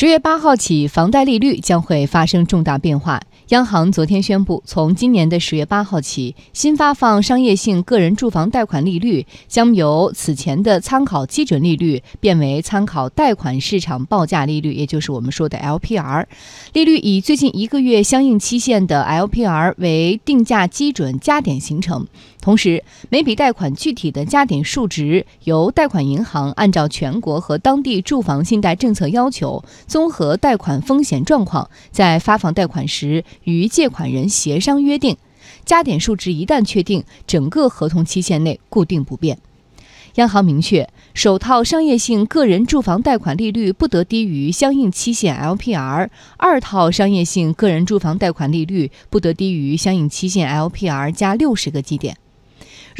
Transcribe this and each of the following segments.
十月八号起，房贷利率将会发生重大变化。央行昨天宣布，从今年的十月八号起，新发放商业性个人住房贷款利率将由此前的参考基准利率变为参考贷款市场报价利率，也就是我们说的 LPR。利率以最近一个月相应期限的 LPR 为定价基准加点形成。同时，每笔贷款具体的加点数值由贷款银行按照全国和当地住房信贷政策要求，综合贷款风险状况，在发放贷款时与借款人协商约定。加点数值一旦确定，整个合同期限内固定不变。央行明确，首套商业性个人住房贷款利率不得低于相应期限 LPR，二套商业性个人住房贷款利率不得低于相应期限 LPR 加六十个基点。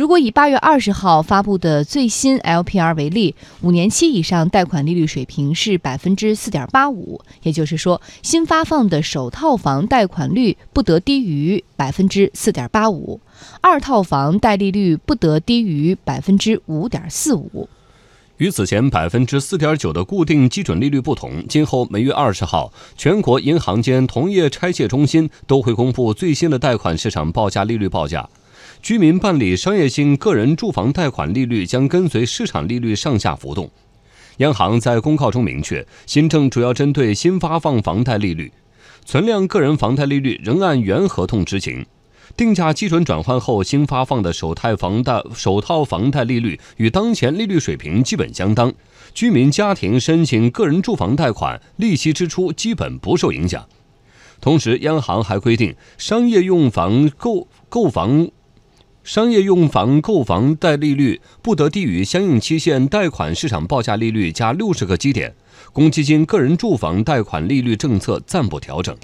如果以八月二十号发布的最新 LPR 为例，五年期以上贷款利率水平是百分之四点八五，也就是说，新发放的首套房贷款率不得低于百分之四点八五，二套房贷利率不得低于百分之五点四五。与此前百分之四点九的固定基准利率不同，今后每月二十号，全国银行间同业拆借中心都会公布最新的贷款市场报价利率报价。居民办理商业性个人住房贷款利率将跟随市场利率上下浮动。央行在公告中明确，新政主要针对新发放房贷利率，存量个人房贷利率仍按原合同执行。定价基准转换后，新发放的首套房贷首套房贷利率与当前利率水平基本相当。居民家庭申请个人住房贷款，利息支出基本不受影响。同时，央行还规定，商业用房购购房。商业用房购房贷利率不得低于相应期限贷款市场报价利率加六十个基点。公积金个人住房贷款利率政策暂不调整。